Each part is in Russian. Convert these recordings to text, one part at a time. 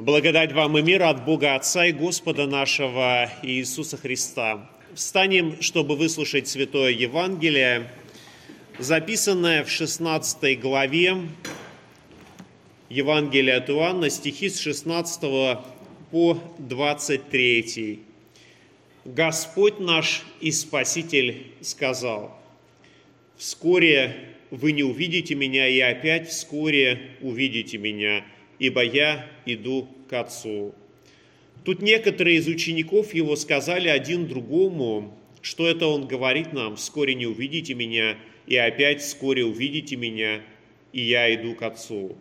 Благодать вам и мир от Бога Отца и Господа нашего Иисуса Христа. Встанем, чтобы выслушать Святое Евангелие, записанное в 16 главе Евангелия от Иоанна, стихи с 16 по 23. Господь наш и Спаситель сказал, «Вскоре вы не увидите меня, и опять вскоре увидите меня, ибо я иду к Отцу». Тут некоторые из учеников его сказали один другому, что это он говорит нам, «Вскоре не увидите меня, и опять вскоре увидите меня, и я иду к Отцу».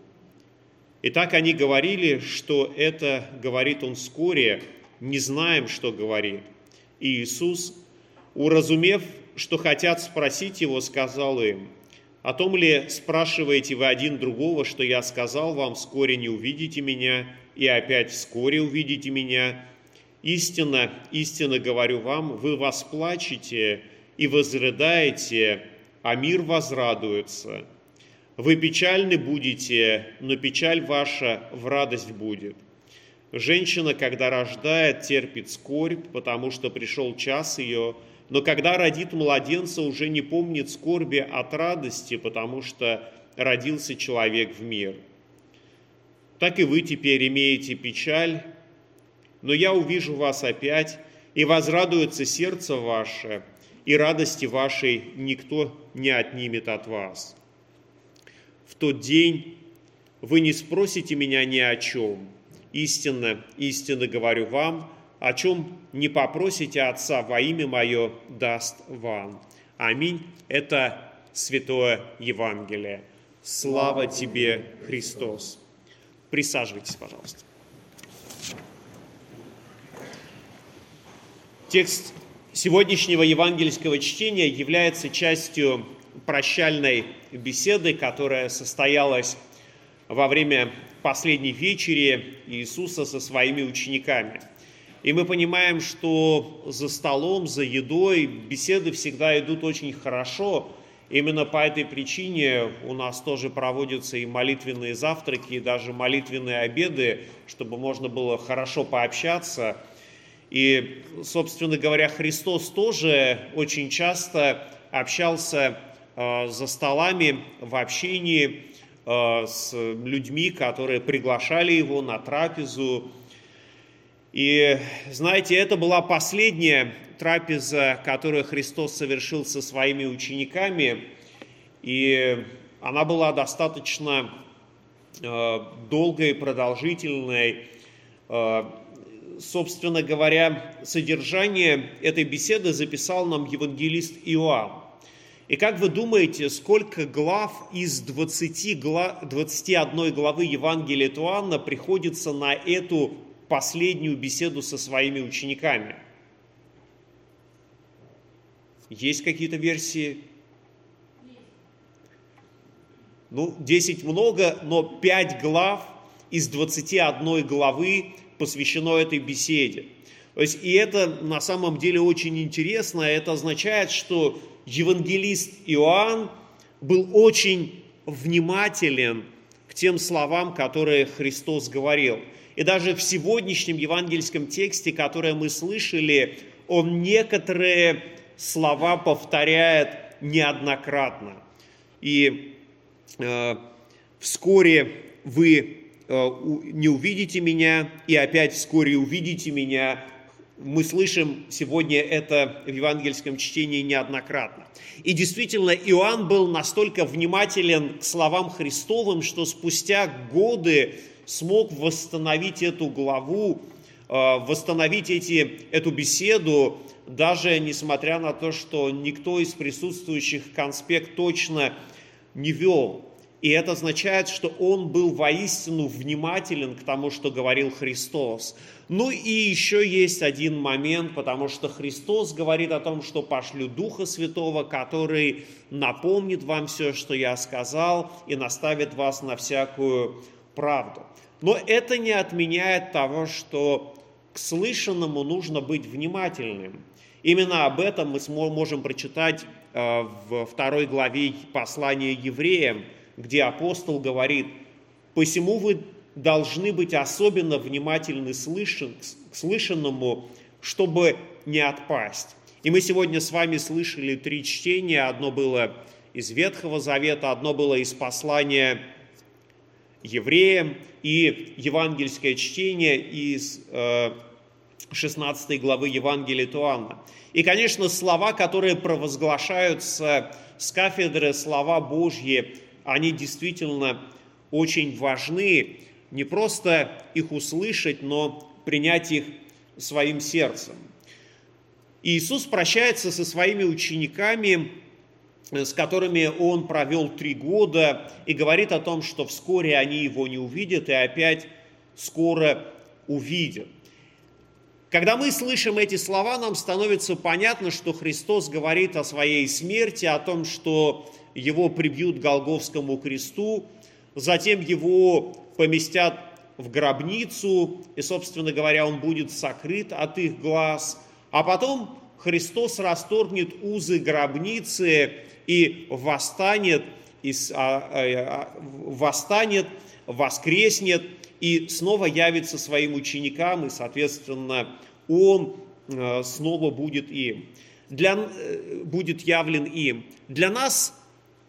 И так они говорили, что это говорит он вскоре, не знаем, что говорит – и Иисус, уразумев, что хотят спросить его, сказал им, «О том ли спрашиваете вы один другого, что я сказал вам, вскоре не увидите меня, и опять вскоре увидите меня? Истинно, истинно говорю вам, вы восплачете и возрыдаете, а мир возрадуется. Вы печальны будете, но печаль ваша в радость будет. Женщина, когда рождает, терпит скорбь, потому что пришел час ее, но когда родит младенца, уже не помнит скорби от радости, потому что родился человек в мир. Так и вы теперь имеете печаль, но я увижу вас опять, и возрадуется сердце ваше, и радости вашей никто не отнимет от вас. В тот день вы не спросите меня ни о чем – Истинно, истинно говорю вам, о чем не попросите Отца во имя Мое, даст вам. Аминь. Это Святое Евангелие. Слава тебе, Христос. Присаживайтесь, пожалуйста. Текст сегодняшнего евангельского чтения является частью прощальной беседы, которая состоялась во время последней вечере Иисуса со своими учениками. И мы понимаем, что за столом, за едой беседы всегда идут очень хорошо. Именно по этой причине у нас тоже проводятся и молитвенные завтраки, и даже молитвенные обеды, чтобы можно было хорошо пообщаться. И, собственно говоря, Христос тоже очень часто общался э, за столами в общении Э, с людьми, которые приглашали его на трапезу. И знаете, это была последняя трапеза, которую Христос совершил со своими учениками, и она была достаточно э, долгой, продолжительной. Э, собственно говоря, содержание этой беседы записал нам евангелист Иоанн. И как вы думаете, сколько глав из 20 глав, 21 главы Евангелия Туанна приходится на эту последнюю беседу со своими учениками? Есть какие-то версии? Ну, 10 много, но 5 глав из 21 главы посвящено этой беседе. То есть, и это на самом деле очень интересно. Это означает, что евангелист Иоанн был очень внимателен к тем словам, которые Христос говорил. И даже в сегодняшнем евангельском тексте, которое мы слышали, он некоторые слова повторяет неоднократно. И э, вскоре вы э, не увидите меня, и опять вскоре увидите меня, мы слышим сегодня это в евангельском чтении неоднократно. И действительно, Иоанн был настолько внимателен к словам Христовым, что спустя годы смог восстановить эту главу, э, восстановить эти, эту беседу, даже несмотря на то, что никто из присутствующих конспект точно не вел. И это означает, что он был воистину внимателен к тому, что говорил Христос. Ну и еще есть один момент, потому что Христос говорит о том, что пошлю Духа Святого, который напомнит вам все, что я сказал, и наставит вас на всякую правду. Но это не отменяет того, что к слышанному нужно быть внимательным. Именно об этом мы можем прочитать э, в второй главе послания евреям, где апостол говорит, «Посему вы должны быть особенно внимательны слышен, к слышанному, чтобы не отпасть. И мы сегодня с вами слышали три чтения. Одно было из Ветхого Завета, одно было из послания евреям и евангельское чтение из 16 э, главы Евангелия Туанна. И, конечно, слова, которые провозглашаются с кафедры, слова Божьи, они действительно очень важны. Не просто их услышать, но принять их своим сердцем. Иисус прощается со своими учениками, с которыми он провел три года, и говорит о том, что вскоре они его не увидят и опять скоро увидят. Когда мы слышим эти слова, нам становится понятно, что Христос говорит о своей смерти, о том, что его прибьют к Голговскому кресту, затем его поместят в гробницу, и, собственно говоря, он будет сокрыт от их глаз – а потом Христос расторгнет узы гробницы и восстанет, и, а, а, восстанет, воскреснет и снова явится своим ученикам, и, соответственно, Он э, снова будет им, для, э, будет явлен им. Для нас,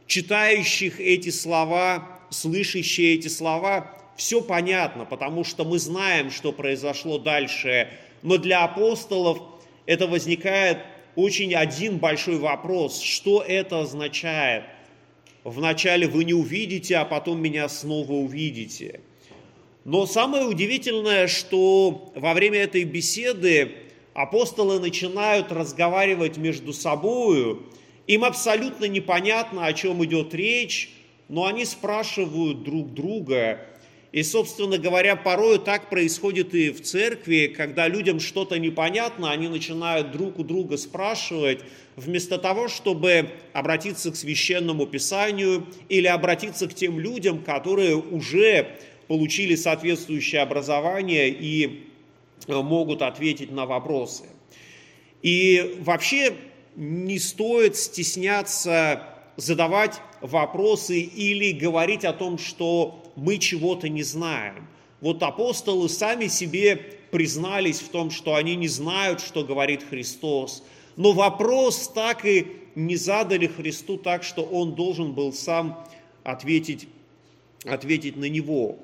читающих эти слова, слышащие эти слова, все понятно, потому что мы знаем, что произошло дальше. Но для апостолов – это возникает очень один большой вопрос. Что это означает? Вначале вы не увидите, а потом меня снова увидите. Но самое удивительное, что во время этой беседы апостолы начинают разговаривать между собою. Им абсолютно непонятно, о чем идет речь, но они спрашивают друг друга, и, собственно говоря, порою так происходит и в церкви, когда людям что-то непонятно, они начинают друг у друга спрашивать, вместо того, чтобы обратиться к священному писанию или обратиться к тем людям, которые уже получили соответствующее образование и э, могут ответить на вопросы. И вообще не стоит стесняться задавать вопросы или говорить о том, что мы чего-то не знаем. Вот апостолы сами себе признались в том, что они не знают, что говорит Христос. Но вопрос так и не задали Христу так, что он должен был сам ответить, ответить на него.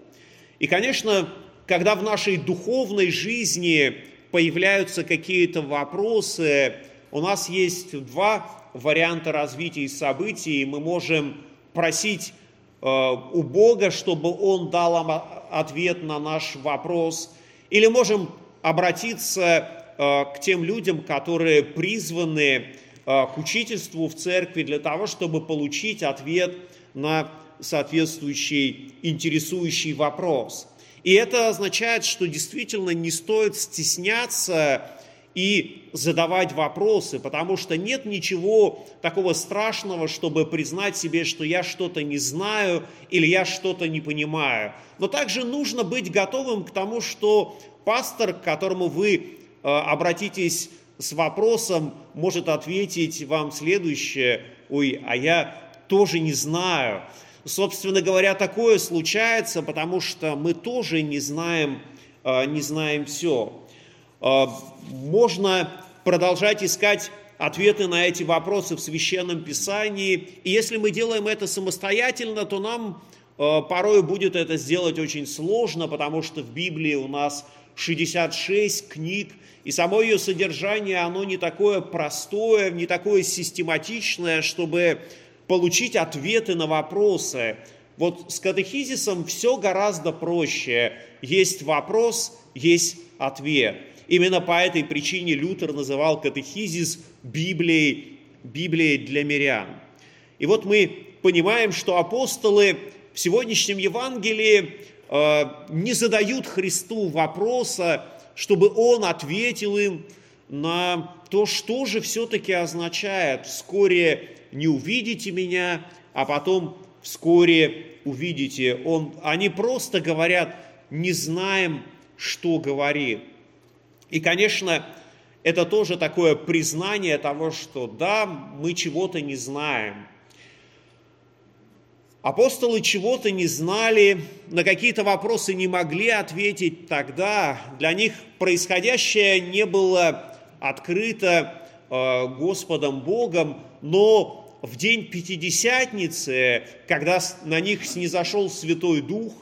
И, конечно, когда в нашей духовной жизни появляются какие-то вопросы, у нас есть два варианта развития событий. Мы можем просить у Бога, чтобы Он дал нам ответ на наш вопрос. Или можем обратиться э, к тем людям, которые призваны э, к учительству в церкви для того, чтобы получить ответ на соответствующий интересующий вопрос. И это означает, что действительно не стоит стесняться и задавать вопросы, потому что нет ничего такого страшного, чтобы признать себе, что я что-то не знаю или я что-то не понимаю. Но также нужно быть готовым к тому, что пастор, к которому вы э, обратитесь с вопросом, может ответить вам следующее, ой, а я тоже не знаю. Собственно говоря, такое случается, потому что мы тоже не знаем, э, не знаем все. А, можно продолжать искать ответы на эти вопросы в Священном Писании. И если мы делаем это самостоятельно, то нам а, порой будет это сделать очень сложно, потому что в Библии у нас 66 книг, и само ее содержание, оно не такое простое, не такое систематичное, чтобы получить ответы на вопросы. Вот с катехизисом все гораздо проще. Есть вопрос, есть ответ. Именно по этой причине Лютер называл катехизис Библией, Библией для мирян. И вот мы понимаем, что апостолы в сегодняшнем Евангелии э, не задают Христу вопроса, чтобы Он ответил им на то, что же все-таки означает «вскоре не увидите меня, а потом вскоре увидите». Он, они просто говорят «не знаем, что говорит». И, конечно, это тоже такое признание того, что да, мы чего-то не знаем. Апостолы чего-то не знали, на какие-то вопросы не могли ответить тогда. Для них происходящее не было открыто э, Господом Богом, но в день Пятидесятницы, когда на них снизошел Святой Дух,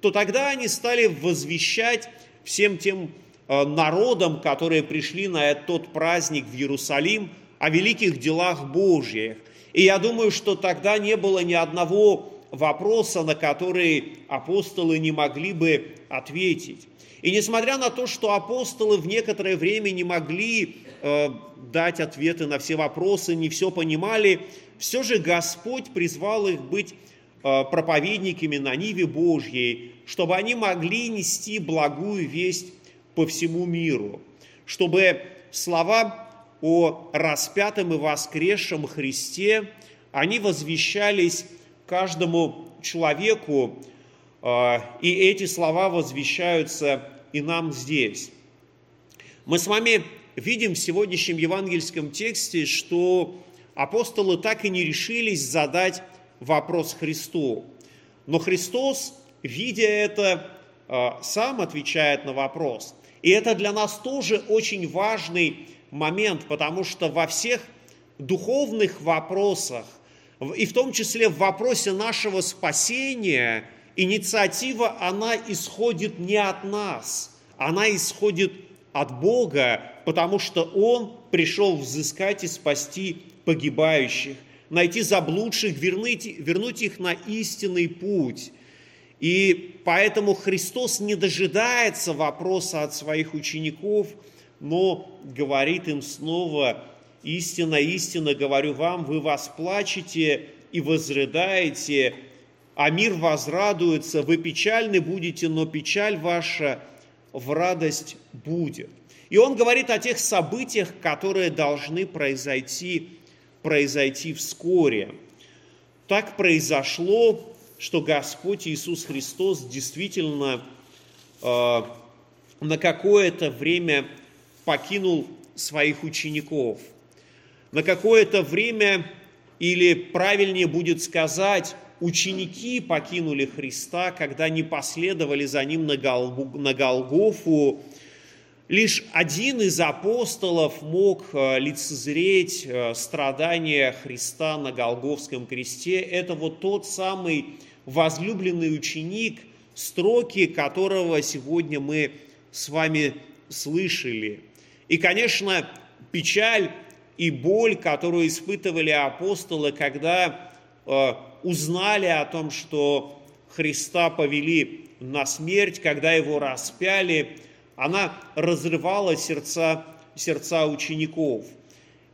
то тогда они стали возвещать всем тем э, народам, которые пришли на тот праздник в Иерусалим, о великих делах Божьих. И я думаю, что тогда не было ни одного вопроса, на который апостолы не могли бы ответить. И несмотря на то, что апостолы в некоторое время не могли э, дать ответы на все вопросы, не все понимали, все же Господь призвал их быть э, проповедниками на Ниве Божьей, чтобы они могли нести благую весть по всему миру, чтобы слова о распятом и воскресшем Христе, они возвещались каждому человеку, а, и эти слова возвещаются и нам здесь. Мы с вами видим в сегодняшнем евангельском тексте, что апостолы так и не решились задать вопрос Христу. Но Христос, видя это, а, сам отвечает на вопрос. И это для нас тоже очень важный момент, потому что во всех духовных вопросах, и в том числе в вопросе нашего спасения, инициатива, она исходит не от нас, она исходит от Бога, потому что Он пришел взыскать и спасти погибающих, найти заблудших, вернуть, вернуть их на истинный путь. И поэтому Христос не дожидается вопроса от своих учеников – но говорит им снова, истинно, истинно говорю вам, вы восплачете и возрыдаете, а мир возрадуется, вы печальны будете, но печаль ваша в радость будет. И он говорит о тех событиях, которые должны произойти, произойти вскоре. Так произошло, что Господь Иисус Христос действительно э, на какое-то время покинул своих учеников. На какое-то время, или правильнее будет сказать, ученики покинули Христа, когда не последовали за Ним на, Голгу, на Голгофу. Лишь один из апостолов мог э, лицезреть э, страдания Христа на Голговском кресте. Это вот тот самый возлюбленный ученик, строки которого сегодня мы с вами слышали – и, конечно, печаль и боль, которую испытывали апостолы, когда э, узнали о том, что Христа повели на смерть, когда его распяли, она разрывала сердца, сердца учеников.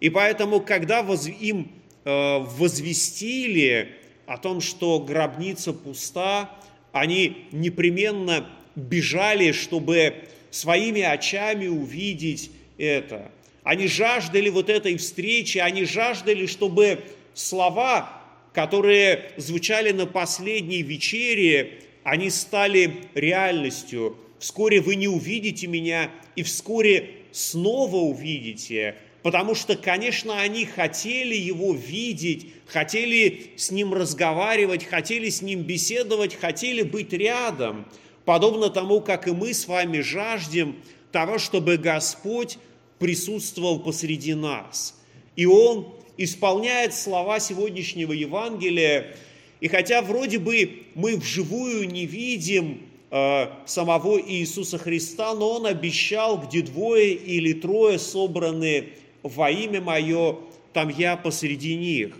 И поэтому, когда воз, им э, возвестили о том, что гробница пуста, они непременно бежали, чтобы своими очами увидеть это. Они жаждали вот этой встречи, они жаждали, чтобы слова, которые звучали на последней вечере, они стали реальностью. Вскоре вы не увидите меня, и вскоре снова увидите. Потому что, конечно, они хотели его видеть, хотели с ним разговаривать, хотели с ним беседовать, хотели быть рядом. Подобно тому, как и мы с вами жаждем того, чтобы Господь присутствовал посреди нас. И Он исполняет слова сегодняшнего Евангелия. И хотя вроде бы мы вживую не видим э, самого Иисуса Христа, но Он обещал, где двое или трое собраны во имя Мое, там я посреди них.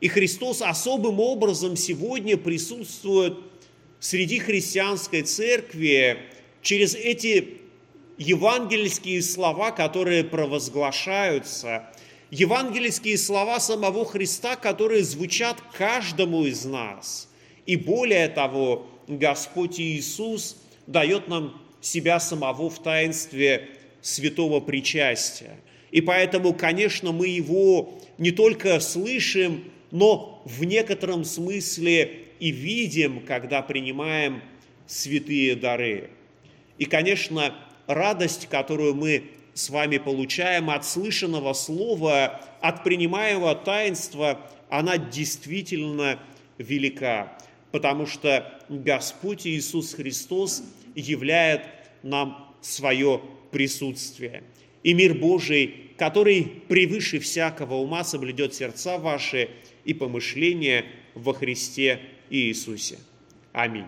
И Христос особым образом сегодня присутствует среди христианской церкви через эти евангельские слова, которые провозглашаются, евангельские слова самого Христа, которые звучат каждому из нас. И более того, Господь Иисус дает нам себя самого в таинстве святого причастия. И поэтому, конечно, мы его не только слышим, но в некотором смысле и видим, когда принимаем святые дары. И, конечно, радость, которую мы с вами получаем от слышанного слова, от принимаемого таинства, она действительно велика. потому что Господь Иисус Христос являет нам свое присутствие и мир Божий, который превыше всякого ума соблюдет сердца ваши и помышления во Христе и Иисусе. Аминь.